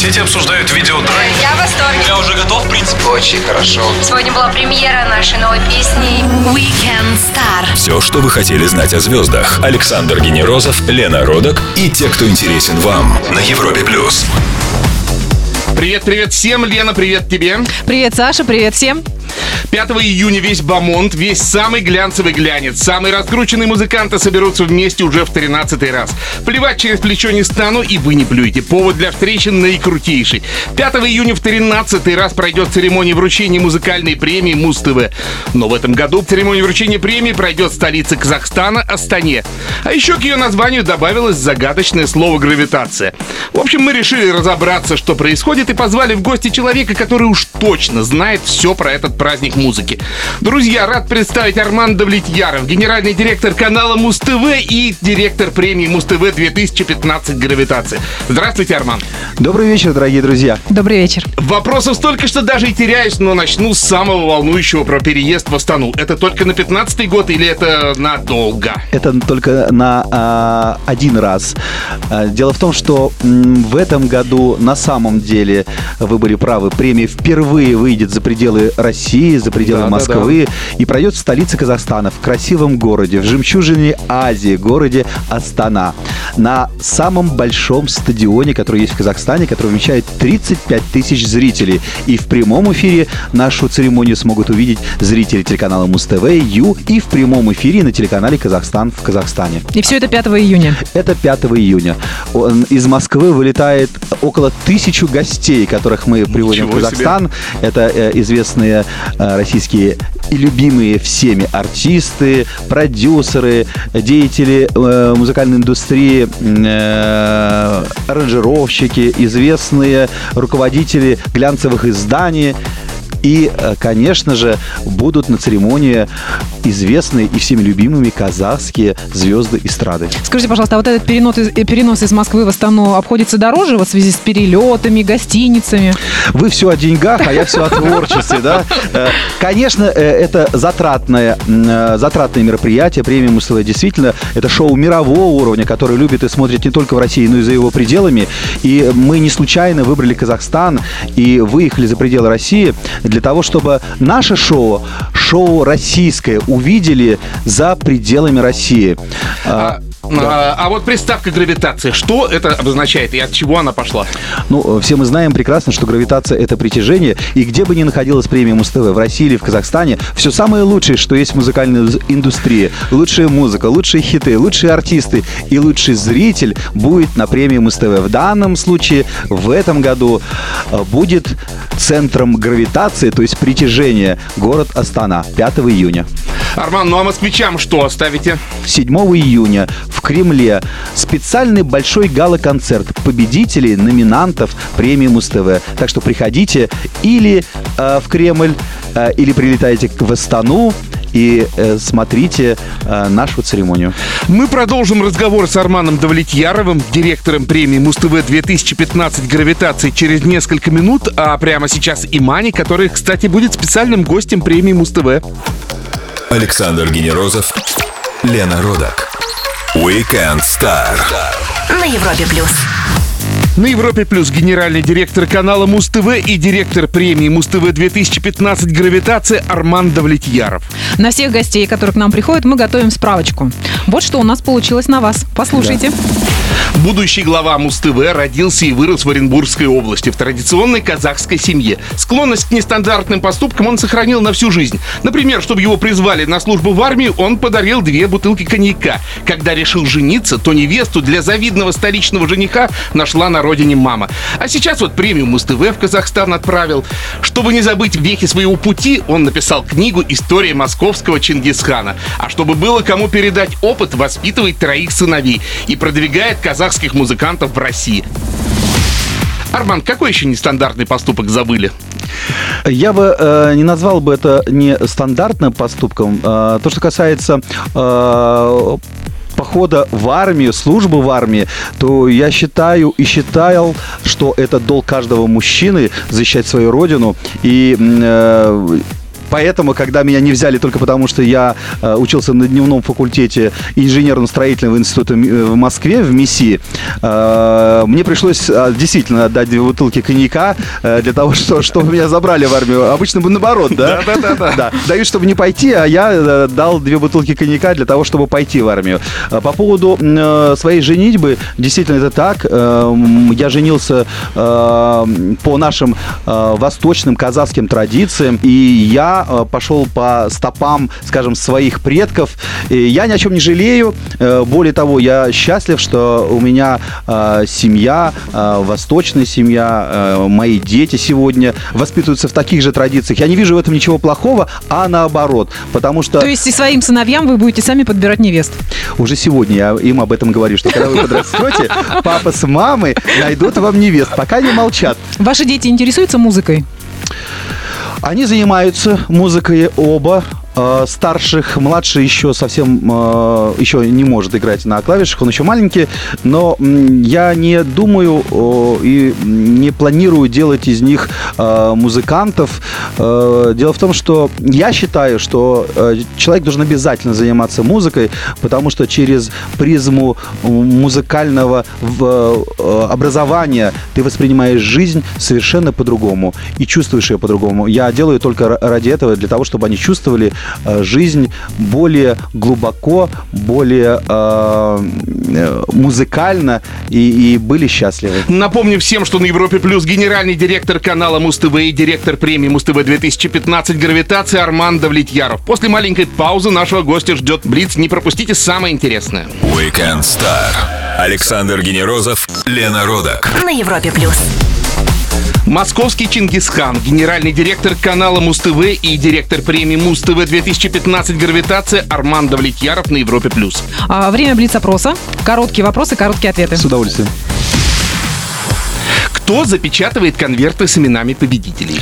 соцсети обсуждают видеотрек. Я в восторге. Я уже готов, в принципе. Очень хорошо. Сегодня была премьера нашей новой песни Weekend Star. Все, что вы хотели знать о звездах. Александр Генерозов, Лена Родок и те, кто интересен вам на Европе плюс. Привет, привет всем. Лена, привет тебе. Привет, Саша, привет всем. 5 июня весь Бамонт, весь самый глянцевый глянец, самые раскрученные музыканты соберутся вместе уже в 13 раз. Плевать через плечо не стану, и вы не плюете. Повод для встречи наикрутейший. 5 июня в 13 раз пройдет церемония вручения музыкальной премии Муз-ТВ. Но в этом году церемония вручения премии пройдет в столице Казахстана, Астане. А еще к ее названию добавилось загадочное слово «гравитация». В общем, мы решили разобраться, что происходит, и позвали в гости человека, который уж точно знает все про этот праздник музыки. Друзья, рад представить Арман Давлетьяров, генеральный директор канала Муз-ТВ и директор премии Муз-ТВ 2015 «Гравитация». Здравствуйте, Арман. Добрый вечер, дорогие друзья. Добрый вечер. Вопросов столько, что даже и теряюсь, но начну с самого волнующего про переезд в Астану. Это только на 15 год или это надолго? Это только на а, один раз. А, Дело в том, что в этом году на самом деле вы были правы. Премия впервые выйдет за пределы России, за пределы Да, да, Москвы и пройдет в столице Казахстана, в красивом городе, в жемчужине Азии, городе Астана. На самом большом стадионе, который есть в Казахстане, который вмещает 35 тысяч зрителей. И в прямом эфире нашу церемонию смогут увидеть зрители телеканала Муз-ТВ, Ю и в прямом эфире на телеканале Казахстан в Казахстане. И все это 5 июня. Это 5 июня. Он- Из Москвы вылетает около тысячу гостей, которых мы приводим Ничего в Казахстан. Это э, известные э, российские и любимые всеми артисты, продюсеры, деятели э, музыкальной индустрии, э, аранжировщики, известные руководители глянцевых изданий. И, э, конечно же, будут на церемонии известные и всеми любимыми казахские звезды эстрады. Скажите, пожалуйста, а вот этот перенос из, э, перенос из Москвы в Астану обходится дороже вот в связи с перелетами, гостиницами? Вы все о деньгах, а я все о творчестве, да? Э, Конечно, это затратное, затратное мероприятие, премия Муз-ТВ. Действительно, это шоу мирового уровня, которое любит и смотрит не только в России, но и за его пределами. И мы не случайно выбрали Казахстан и выехали за пределы России для того, чтобы наше шоу, шоу российское, увидели за пределами России. А, А, а вот приставка гравитация, что это обозначает и от чего она пошла? Ну, все мы знаем прекрасно, что гравитация – это притяжение, и где бы ни находилась премия Муз-ТВ, в России или в Казахстане, все самое лучшее, что есть в музыкальной индустрии, лучшая музыка, лучшие хиты, лучшие артисты и лучший зритель будет на премии Муз-ТВ. В данном случае, в этом году э, будет центром гравитации, то есть притяжения, город Астана, 5 июня. Арман, ну а москвичам что оставите? 7 июня в Кремле специальный большой гала-концерт победителей, номинантов премии Муз-ТВ. Так что приходите или э, в Кремль, э, или прилетайте в Астану и э, смотрите э, нашу церемонию. Мы продолжим разговор с Арманом Давлетьяровым, директором премии Муз-ТВ 2015 «Гравитации» через несколько минут, а прямо сейчас и Мани, который, кстати, будет специальным гостем премии Муз-ТВ. Александр Генерозов, Лена Родок. Weekend Star. На Европе Плюс. На Европе Плюс генеральный директор канала Муз-ТВ и директор премии Муз-ТВ 2015 «Гравитация» Арман Давлетьяров. На всех гостей, которые к нам приходят, мы готовим справочку. Вот что у нас получилось на вас. Послушайте. Будущий глава Муз-ТВ родился и вырос в Оренбургской области в традиционной казахской семье. Склонность к нестандартным поступкам он сохранил на всю жизнь. Например, чтобы его призвали на службу в армию, он подарил две бутылки коньяка. Когда решил жениться, то невесту для завидного столичного жениха нашла на родине мама. А сейчас вот премию Муз-ТВ в Казахстан отправил. Чтобы не забыть вехи своего пути, он написал книгу «История московского Чингисхана». А чтобы было кому передать опыт, воспитывает троих сыновей и продвигает казахских музыкантов в России. Арман, какой еще нестандартный поступок забыли? Я бы э, не назвал бы это не стандартным поступком. Э, то, что касается э, похода в армию, службы в армии, то я считаю и считал, что это долг каждого мужчины защищать свою родину. И э, Поэтому, когда меня не взяли только потому, что я э, учился на дневном факультете инженерно-строительного института э, в Москве, в МИСИ, э, мне пришлось э, действительно отдать две бутылки коньяка э, для того, что, чтобы меня забрали в армию. Обычно бы наоборот, да? Да-да-да. Да, дают, чтобы не пойти, а я дал две бутылки коньяка для того, чтобы пойти в армию. А По поводу э, своей женитьбы, действительно это так. Э, Я женился э, по нашим э, восточным казахским традициям, и я э, пошел по стопам, скажем, своих предков. И я ни о чем не жалею. Э, Более того, я счастлив, что у меня э, семья, восточная семья, мои дети сегодня воспитываются в таких же традициях. Я не вижу в этом ничего плохого, а наоборот. Потому что То есть и своим сыновьям вы будете сами подбирать невест. уже сегодня я им об этом говорю, что когда вы подрастете, папа с мамой найдут вам невест, пока они молчат. Ваши дети интересуются музыкой? Они занимаются музыкой оба. Э, Старших, младший еще совсем э, еще не может играть на клавишах, он еще маленький, но я не думаю о, и не планирую делать из них э, музыкантов. Э, Дело в том, что я считаю, что э, человек должен обязательно заниматься музыкой, потому что через призму музыкального в- э, образования ты воспринимаешь жизнь совершенно по-другому и чувствуешь ее по-другому. Я делаю только ра- ради этого, для того, чтобы они чувствовали э, жизнь более глубоко, более э, э, музыкально и, и были счастливы. Напомню всем, что на Европе Плюс генеральный директор канала Муз-ТВ и директор премии Муз-ТВ 2015 «Гравитация» Арман Давлетьяров. После маленькой паузы нашего гостя ждет Блиц. Не пропустите самое интересное. Weekend Star. Александр Генерозов, Лена Родак. На Европе плюс. Московский Чингисхан, генеральный директор канала Муз-ТВ и директор премии Муз-ТВ 2015 «Гравитация» Арман Давлетьяров на Европе Плюс. А, время блиц-опроса. Короткие вопросы, короткие ответы. С удовольствием. Кто запечатывает конверты с именами победителей?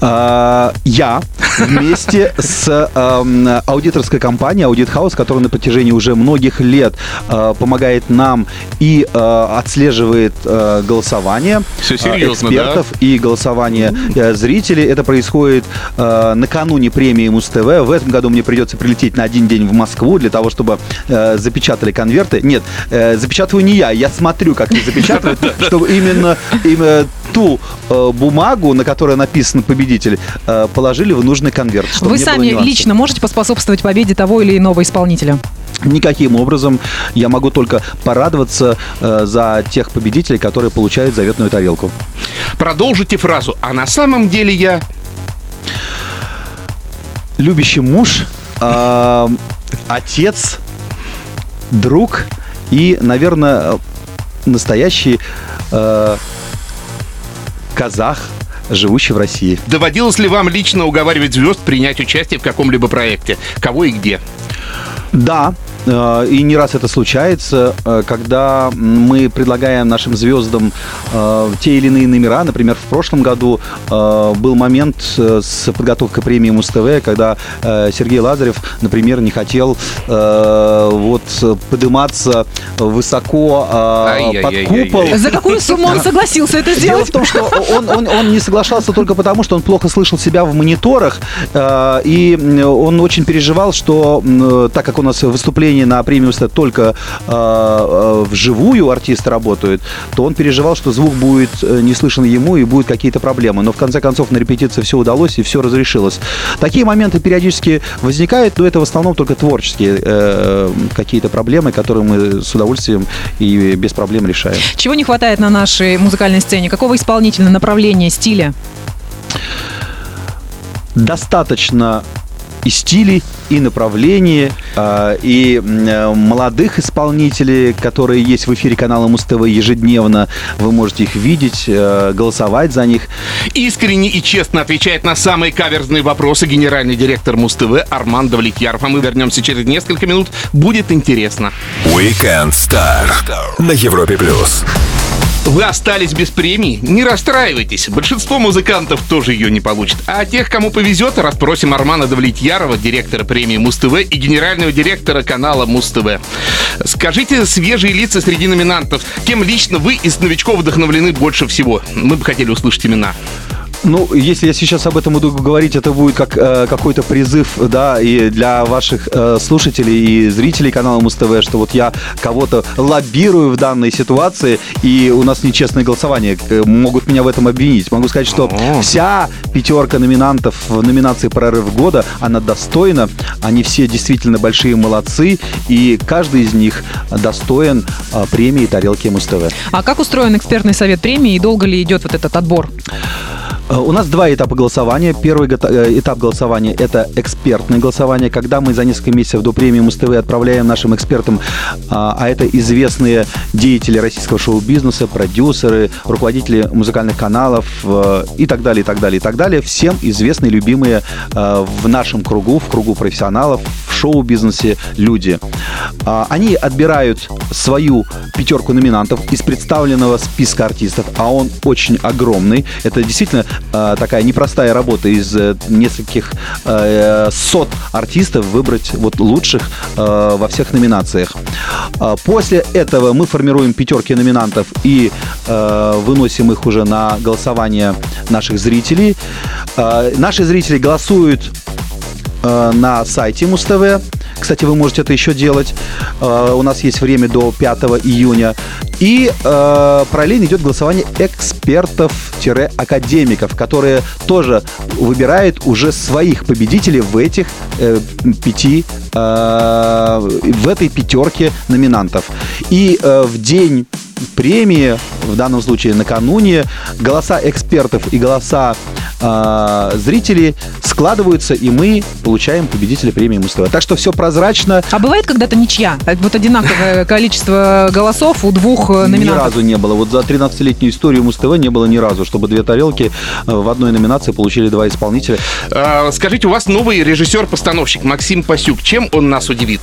А, Я вместе с эм, аудиторской компанией Audit House, которая на протяжении уже многих лет э, помогает нам и э, отслеживает э, голосование экспертов и голосование зрителей. Это происходит накануне премии Муз-ТВ. В этом году мне придется прилететь на один день в Москву для того, чтобы запечатали конверты. Нет, запечатываю не я, я смотрю, как их запечатывают, чтобы именно, именно ту э, бумагу, на которой написан победитель, э, положили в нужный конверт. чтобы Вы сами лично можете поспособствовать победе того или иного исполнителя? Никаким образом. Я могу только порадоваться э, за тех победителей, которые получают заветную тарелку. Продолжите фразу. А на самом деле я... Любящий муж, э, отец, друг и, наверное, настоящий э, казах, живущий в России. Доводилось ли вам лично уговаривать звезд принять участие в каком-либо проекте? Кого и где? Да, и не раз это случается, э, когда мы предлагаем нашим звездам э, те или иные номера. Например, в прошлом году э, был момент э, с подготовкой премии Муз-ТВ, когда э, Сергей Лазарев, например, не хотел э, вот подниматься высоко э, под купол. За какую сумму он согласился это Дело сделать? в том, что он, он, он не соглашался только потому, что он плохо слышал себя в мониторах, э, и он очень переживал, что так как у нас выступление на премию «Стат» только э, э, вживую артисты работают, то он переживал, что звук будет э, не слышен ему и будут какие-то проблемы. Но в конце концов на репетиции все удалось и все разрешилось. Такие моменты периодически возникают, но это в основном только творческие э, какие-то проблемы, которые мы с удовольствием и без проблем решаем. Чего не хватает на нашей музыкальной сцене? Какого исполнителя, направления, стиля? достаточно и стилей, и направлений, э, и э, молодых исполнителей, которые есть в эфире канала Муз-ТВ ежедневно. Вы можете их видеть, э, голосовать за них. Искренне и честно отвечает на самые каверзные вопросы генеральный директор Муз-ТВ Арман Давлетьяров. А мы вернемся через несколько минут. Будет интересно. Weekend Star на Европе плюс. Вы остались без премии? Не расстраивайтесь. Большинство музыкантов тоже ее не получат. А тех, кому повезет, расспросим Армана Давлетьярова, директора премии Муз-ТВ и генерального директора канала Муз-ТВ. Скажите свежие лица среди номинантов. Кем лично вы из новичков вдохновлены больше всего? Мы бы хотели услышать имена. Ну, если я сейчас об этом буду говорить, это будет как э, какой-то призыв, да, и для ваших э, слушателей и зрителей канала Муз-ТВ, что вот я кого-то лоббирую в данной ситуации, и у нас нечестное голосование. Э, Могут меня в этом обвинить. Могу сказать, что вся пятерка номинантов в номинации «Прорыв года», она достойна. Они все действительно большие молодцы, и каждый из них достоин э, премии «Тарелки Муз-ТВ». А как устроен экспертный совет премии и долго ли идет вот этот отбор? Э, У нас два этапа голосования. Первый э, этап голосования – это экспертное голосование, когда мы за несколько месяцев до премии Муз-ТВ отправляем нашим экспертам, а а это известные деятели российского шоу-бизнеса, продюсеры, руководители музыкальных каналов э, и так далее, и так далее, и так далее. Всем известные, любимые в нашем кругу, в кругу профессионалов, в шоу-бизнесе люди. А, Они отбирают свою пятерку номинантов из представленного списка артистов, а он очень огромный. Это действительно такая непростая работа из э, нескольких э, сот артистов выбрать вот лучших э, во всех номинациях. После этого мы формируем пятерки номинантов и э, выносим их уже на голосование наших зрителей. Э, Наши зрители голосуют э, на сайте Муз-ТВ. Кстати, вы можете это еще делать. Э, У нас есть время до 5 июня. И э, параллельно идет голосование экспертов-академиков, которые тоже выбирают уже своих победителей в этих э, пяти, э, в этой пятерке номинантов. И э, в день премии, в данном случае накануне, голоса экспертов и голоса э, зрителей складываются, и мы получаем победителя премии Муз-ТВ. Так что все прозрачно. А бывает когда-то ничья? А Вот одинаковое количество голосов у двух э, Ни разу не было. Вот за 13-летнюю историю Муз-ТВ не было ни разу, чтобы две тарелки э, в одной номинации получили два исполнителя. А, Скажите, у вас новый режиссер-постановщик Максим Пасюк. Чем он нас удивит?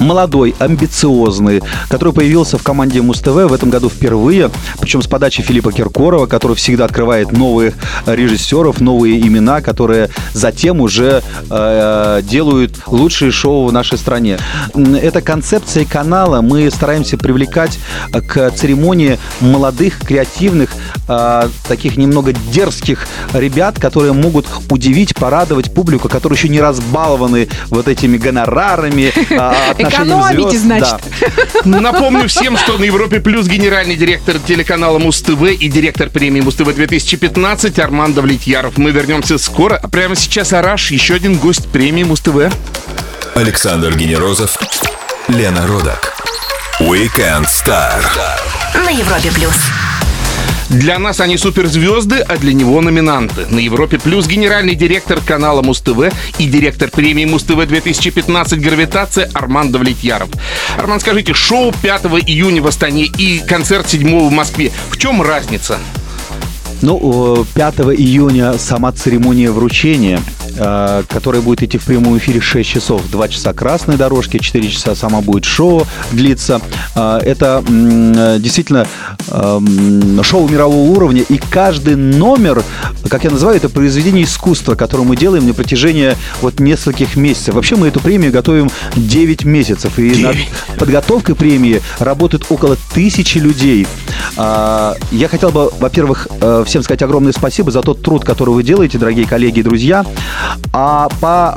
молодой, амбициозный, который появился в команде Муз-ТВ в этом году впервые, причем с подачи Филиппа Киркорова, который всегда открывает новых режиссеров, новые имена, которые затем уже э, делают лучшие шоу в нашей стране. Это концепция канала. Мы стараемся привлекать э, к церемонии молодых, креативных, э, таких немного дерзких ребят, которые могут удивить, порадовать публику, которые еще не разбалованы вот этими гонорарами, а, отношением Экономите, звезд. значит. Да. Напомню всем, что на Европе Плюс генеральный директор телеканала Муз-ТВ и директор премии Муз-ТВ 2015 Армандо Влетьяров. Мы вернемся скоро. А прямо сейчас Араш, еще один гость премии Муз-ТВ. Александр Генерозов, Лена Родак. Weekend Star. На Европе плюс. Для нас они суперзвезды, а для него номинанты. На Европе Плюс генеральный директор канала Муз-ТВ и директор премии Муз-ТВ 2015 «Гравитация» Арман Давлетьяров. Арман, скажите, шоу 5 июня в Астане и концерт 7 в Москве. В чем разница? Ну, э, 5 июня сама церемония вручения, которая будет идти в прямом эфире 6 часов. 2 часа красной дорожки, 4 часа сама будет шоу длиться. Э, Это э, действительно э, м, шоу мирового уровня, и каждый номер, как я называю, это произведение искусства, которое мы делаем на протяжении вот нескольких месяцев. Вообще мы эту премию готовим 9 месяцев, и над подготовкой премии работает около тысячи людей. А, Я хотел бы, во-первых, э, всем сказать огромное спасибо за тот труд, который вы делаете, дорогие коллеги и друзья. А по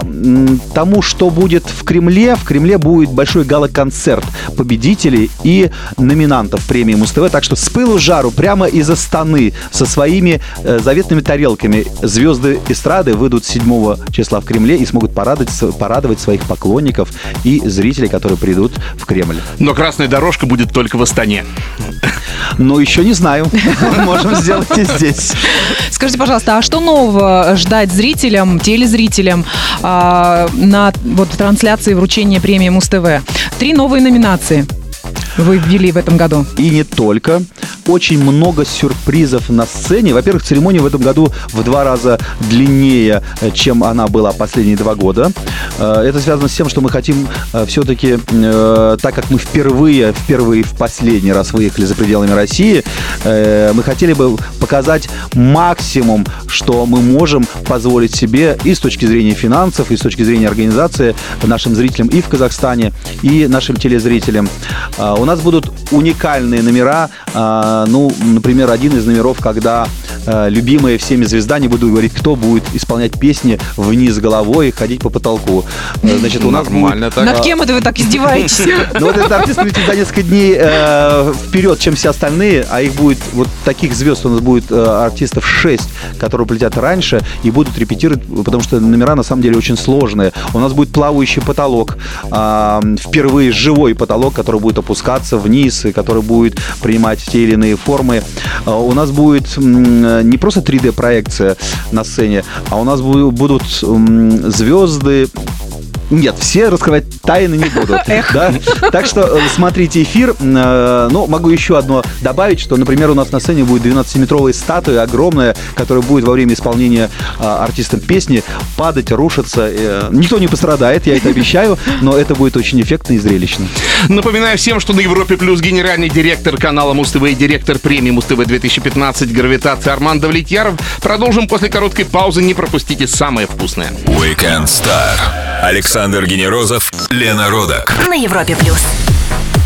тому, что будет в Кремле, в Кремле будет большой гала-концерт победителей и номинантов премии Муз-ТВ. Так что с пылу жару, прямо из Астаны, со своими э, заветными тарелками, звезды эстрады выйдут 7 числа в Кремле и смогут порадовать, порадовать своих поклонников и зрителей, которые придут в Кремль. Но красная дорожка будет только в Астане. Но еще не знаю. Можем сделать и здесь. Скажите, пожалуйста, а что нового ждать зрителям, телезрителям а, на вот трансляции вручения премии Муз-ТВ? Три новые номинации вы ввели в этом году. И не только. Очень много сюрпризов на сцене. Во-первых, церемония в этом году в два раза длиннее, э, чем она была последние два года. Э, Это связано с тем, что мы хотим все-таки, так как мы впервые, впервые в последний раз выехали за пределами России, э, мы хотели бы показать максимум, что мы можем позволить себе и с точки зрения финансов, и с точки зрения организации нашим зрителям и в Казахстане, и нашим телезрителям. А, У нас будут уникальные номера. А, Ну, например, один из номеров, когда любимая всеми звезда, не буду говорить, кто будет исполнять песни вниз головой и ходить по потолку. Э, Значит, у нас будет- Нормально так. Над кем это вы так издеваетесь? ну вот этот артист летит за несколько дней э, вперед, чем все остальные, а их будет вот таких звезд у нас будет э, артистов 6, которые полетят раньше и будут репетировать, потому что номера на самом деле очень сложные. У нас будет плавающий потолок, а, впервые живой потолок, который будет опускаться вниз и который будет принимать те или иные формы. А, У нас будет не просто 3D-проекция на сцене, а у нас бу- будут звезды нет, все раскрывать тайны не буду. Да? Так что э, смотрите эфир. Ну, могу еще одно добавить, что, например, у нас на сцене будет 12-метровая статуя огромная, которая будет во время исполнения э, артистом песни падать, рушиться. Э, Никто не пострадает, я это обещаю, но это будет очень эффектно и зрелищно. Напоминаю всем, что на Европе Плюс генеральный директор канала Муз-ТВ и директор премии Муз-ТВ 2015 «Гравитация» Арман Давлетьяров. Продолжим после короткой паузы. Не пропустите самое вкусное. Weekend Star. Александр Генерозов, Лена Родак. На Европе плюс.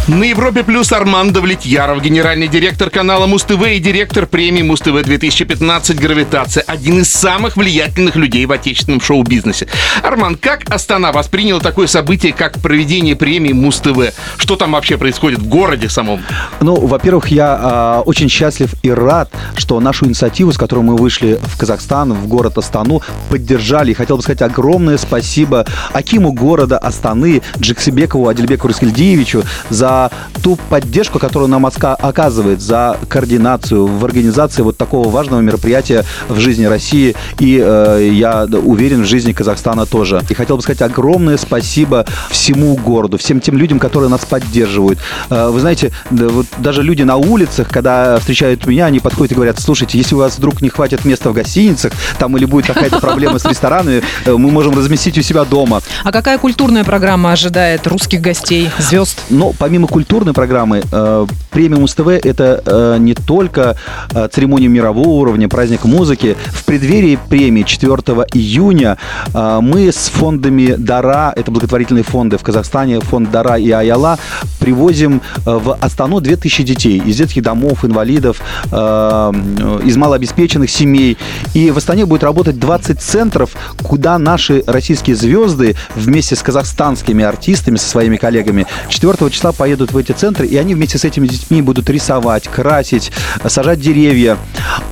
На Европе Плюс Арман Давлетьяров, генеральный директор канала Муз-ТВ и директор премии Муз-ТВ 2015 «Гравитация». Один из самых влиятельных людей в отечественном шоу-бизнесе. Арман, как Астана восприняла такое событие, как проведение премии Муз-ТВ? Что там вообще происходит в городе самом? Ну, во-первых, я а, очень счастлив и рад, что нашу инициативу, с которой мы вышли в Казахстан, в город Астану, поддержали. И хотел бы сказать огромное спасибо Акиму города Астаны, Джексибекову Адельбеку Раскельдиевичу за ту поддержку, которую нам оказывает, за координацию в организации вот такого важного мероприятия в жизни России и, э, я уверен, в жизни Казахстана тоже. И хотел бы сказать огромное спасибо всему городу, всем тем людям, которые нас поддерживают. Э, Вы знаете, да, вот даже люди на улицах, когда встречают меня, они подходят и говорят, слушайте, если у вас вдруг не хватит места в гостиницах, там или будет какая-то проблема с ресторанами, э, мы можем разместить у себя дома. А какая культурная программа ожидает русских гостей, звезд? Но помимо культурной программы, э, премия Муз-ТВ – это э, не только э, церемония мирового уровня, праздник музыки. В преддверии премии 4 июня мы с фондами Дара, это благотворительные фонды в Казахстане, фонд Дара и Аяла, привозим в Астану 2000 детей из детских домов, инвалидов, из малообеспеченных семей. И в Астане будет работать 20 центров, куда наши российские звезды вместе с казахстанскими артистами, со своими коллегами 4 числа поедут в эти центры, и они вместе с этими детьми будут рисовать, красить, сажать деревья.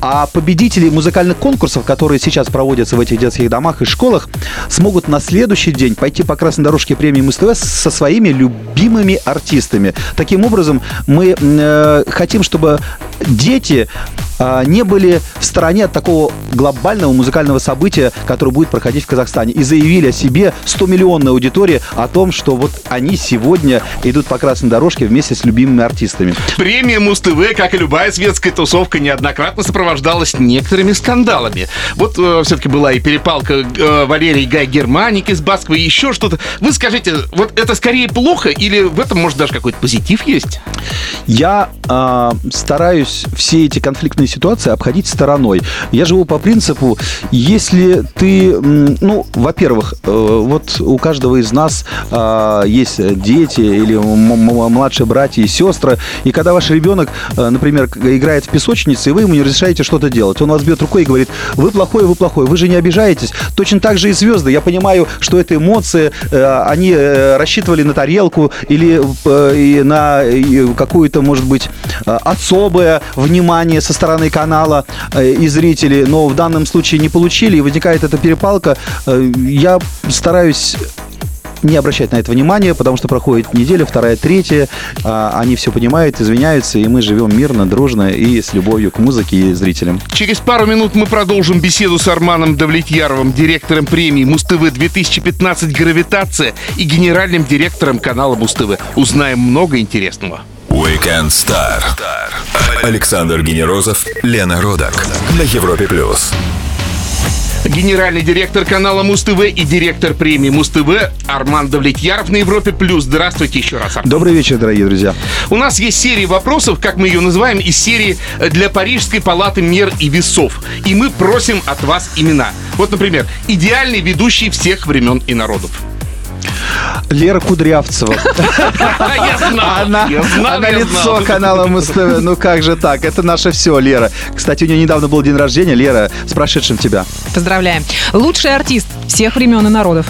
А победители музыкальных конкурсов, которые сейчас проводятся в этих детских домах и школах, смогут на следующий день пойти по красной дорожке премии Муз-ТВ со своими любимыми артистами. Таким образом, мы э, хотим, чтобы дети а, не были в стороне от такого глобального музыкального события, которое будет проходить в Казахстане. И заявили о себе 100-миллионной аудитории о том, что вот они сегодня идут по красной дорожке вместе с любимыми артистами. Премия Муз-ТВ, как и любая светская тусовка, неоднократно сопровождалась некоторыми скандалами. Вот все-таки была и перепалка э, Валерий Гай Германик из Баскова и еще что-то. Вы скажите, вот это скорее плохо или в этом может даже какой-то позитив есть? Я а, стараюсь все эти конфликтные ситуации обходить стороной. Я живу по принципу, если ты, ну, во-первых, э, вот у каждого из нас а, есть дети или младшие братья и сестры, и когда ваш ребенок, э, например, играет в песочнице, и вы ему не разрешаете что-то делать, он вас бьет рукой и говорит, вы плохой, вы плохой, вы же не обижаетесь. Точно так же и звезды. Я понимаю, что это эмоции, э, они э, рассчитывали на тарелку или на какую-то, может быть, особое внимание со стороны канала и зрителей, но в данном случае не получили, и возникает эта перепалка. Я стараюсь не обращать на это внимания, потому что проходит неделя, вторая, третья, а, они все понимают, извиняются, и мы живем мирно, дружно и с любовью к музыке и зрителям. Через пару минут мы продолжим беседу с Арманом Давлетьяровым, директором премии Муз-ТВ 2015 «Гравитация» и генеральным директором канала Муз-ТВ. Узнаем много интересного. Weekend Star. Александр Генерозов, Лена Родак. На Европе плюс. Генеральный директор канала Муз-ТВ и директор премии Муз-ТВ Арман Давлетьяров на Европе+. плюс. Здравствуйте еще раз, Арман. Добрый вечер, дорогие друзья. У нас есть серия вопросов, как мы ее называем, из серии для Парижской палаты мер и весов. И мы просим от вас имена. Вот, например, идеальный ведущий всех времен и народов. Лера Кудрявцева. Я знал, Она, я знал, она я лицо знал. канала Муз-ТВ. Ну как же так? Это наше все, Лера. Кстати, у нее недавно был день рождения. Лера, с прошедшим тебя. Поздравляем. Лучший артист всех времен и народов.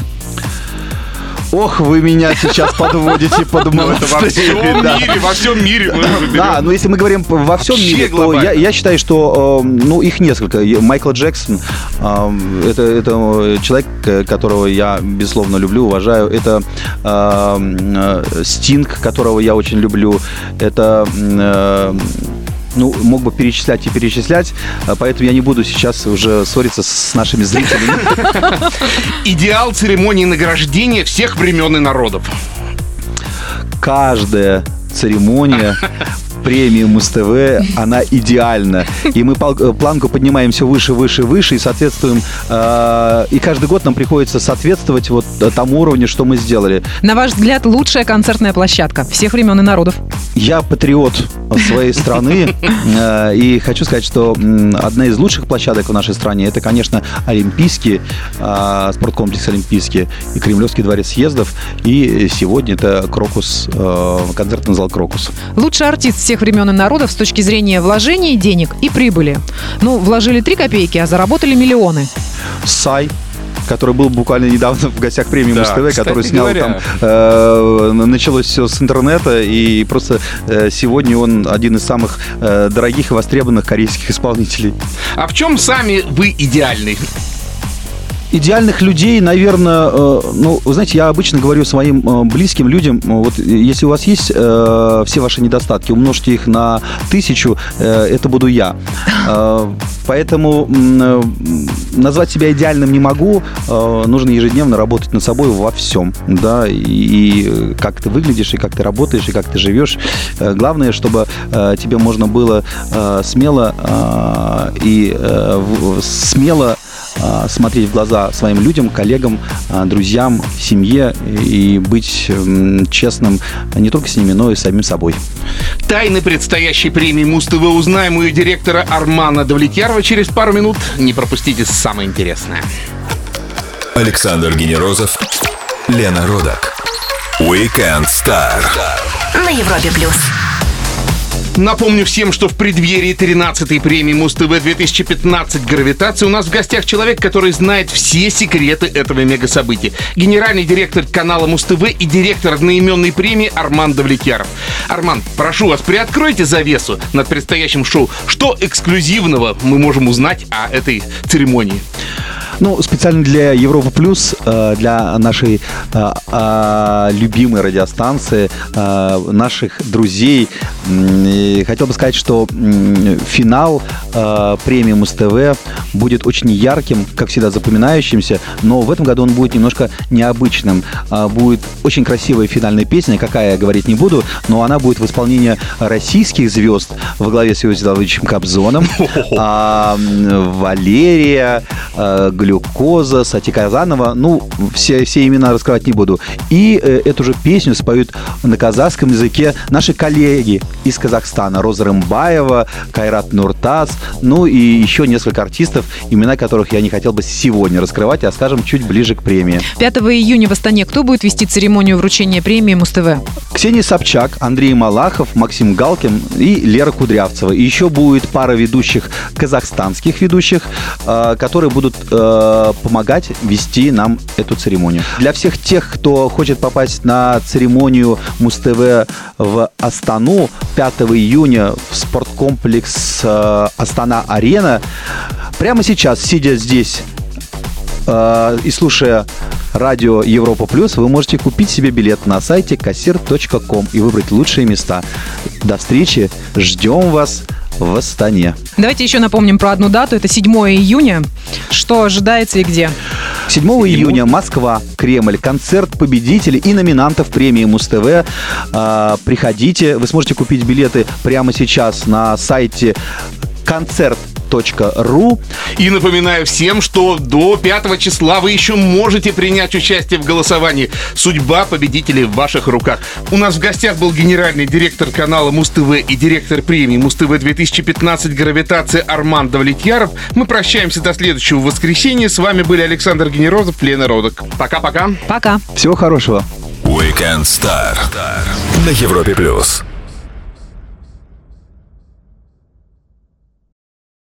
Ох, вы меня сейчас подводите под Ну, это во всем мире, во всем мире. Да, но если мы говорим во всем мире, то я, считаю, что э, ну, их несколько. Майкл Джексон, э, это, это человек, э, которого я, безусловно, люблю, уважаю. Это э, э, Стинг, которого я очень люблю. Это... ну, мог бы перечислять и перечислять, э, поэтому я не буду сейчас уже ссориться с нашими зрителями. Идеал церемонии награждения всех времен и народов. каждая церемония премии Муз-ТВ, она идеальна. И мы э, планку поднимаем все выше, выше, выше и соответствуем. э, и каждый год нам приходится соответствовать вот э, тому уровню, что мы сделали. На ваш взгляд, лучшая концертная площадка всех времен и народов. Я патриот своей страны э, и хочу сказать, что одна из лучших площадок в нашей стране это, конечно, Олимпийский, э, спорткомплекс Олимпийский и Кремлевский дворец съездов. И сегодня это Крокус, э, концертный зал Крокус. Лучший артист всех времен и народов с точки зрения вложений, денег и прибыли. Ну, вложили 3 копейки, а заработали миллионы. Сай который был буквально недавно в гостях премии Да, Муз-ТВ, кстати который снял говоря. там... э, началось все с интернета, и просто э, сегодня он один из самых э, дорогих и востребованных корейских исполнителей. А в чем сами вы идеальны? Идеальных людей, наверное, э, ну, вы знаете, я обычно говорю своим э, близким людям, э, вот если у вас есть э, все ваши недостатки, умножьте их на тысячу, э, это буду я. Э, поэтому назвать себя идеальным не могу, нужно ежедневно работать над собой во всем, да, и, и как ты выглядишь, и как ты работаешь, и как ты живешь. Главное, чтобы тебе можно было смело и смело смотреть в глаза своим людям, коллегам, а, друзьям, семье и быть честным не только с ними, но и с самим собой. Тайны предстоящей премии Муз-ТВ узнаем у ее директора Армана Давлетьярова через пару минут. Не пропустите самое интересное. Александр Генерозов, Лена Родак. Weekend Star. На Европе плюс. Напомню всем, что в преддверии 13-й премии Муз-ТВ 2015 «Гравитация» у нас в гостях человек, который знает все секреты этого мегасобытия. Генеральный директор канала Муз-ТВ и директор одноименной премии Арман Давлетьяров. Арман, прошу вас, приоткройте завесу над предстоящим шоу. Что эксклюзивного мы можем узнать о этой церемонии? Ну, специально для Европа Плюс, э, для нашей э, э, любимой радиостанции, э, наших друзей, хотел бы сказать, что финал премии Муз-ТВ будет очень ярким, как всегда запоминающимся, но в этом году он будет немножко необычным. А, Будет очень красивая финальная песня, какая я говорить не буду, но она будет в исполнении российских звезд во главе с Иосифом Давыдовичем Кобзоном, а, Валерия, э, Глюкоза, Сати Казанова, ну, все, все имена раскрывать не буду. И э, эту же песню споют на казахском языке наши коллеги из Казахстана. Роза Рымбаева, Кайрат Нуртас, ну и еще несколько артистов, имена которых я не хотел бы сегодня раскрывать, а скажем, чуть ближе к премии. 5 июня в Астане кто будет вести церемонию вручения премии Муз-ТВ? Ксения Собчак, Андрей Малахов, Максим Галкин и Лера Кудрявцева. И еще будет пара ведущих, казахстанских ведущих, э, которые будут э, помогать вести нам эту церемонию. Для всех тех, кто хочет попасть на церемонию Муз-ТВ в Астану 5 июня в спорткомплекс э, Астана-Арена, прямо сейчас, сидя здесь э, и слушая радио Европа Плюс, вы можете купить себе билет на сайте кассир.ком и выбрать лучшие места. До встречи. Ждем вас в Астане. Давайте еще напомним про одну дату. Это 7 июня. Что ожидается и где? 7 июня Москва, Кремль, концерт победителей и номинантов премии Муз-ТВ. А, Приходите, вы сможете купить билеты прямо сейчас на сайте концерт.ру. И напоминаю всем, что до 5 числа вы еще можете принять участие в голосовании. Судьба победителей в ваших руках. У нас в гостях был генеральный директор канала Муз-ТВ и директор премии Муз-ТВ 2015 «Гравитация» Арман Давлетьяров. Мы прощаемся до следующего воскресенья. С вами были Александр Генерозов, Лена Родок. Пока-пока. Пока. Всего хорошего. Weekend Star на Европе плюс.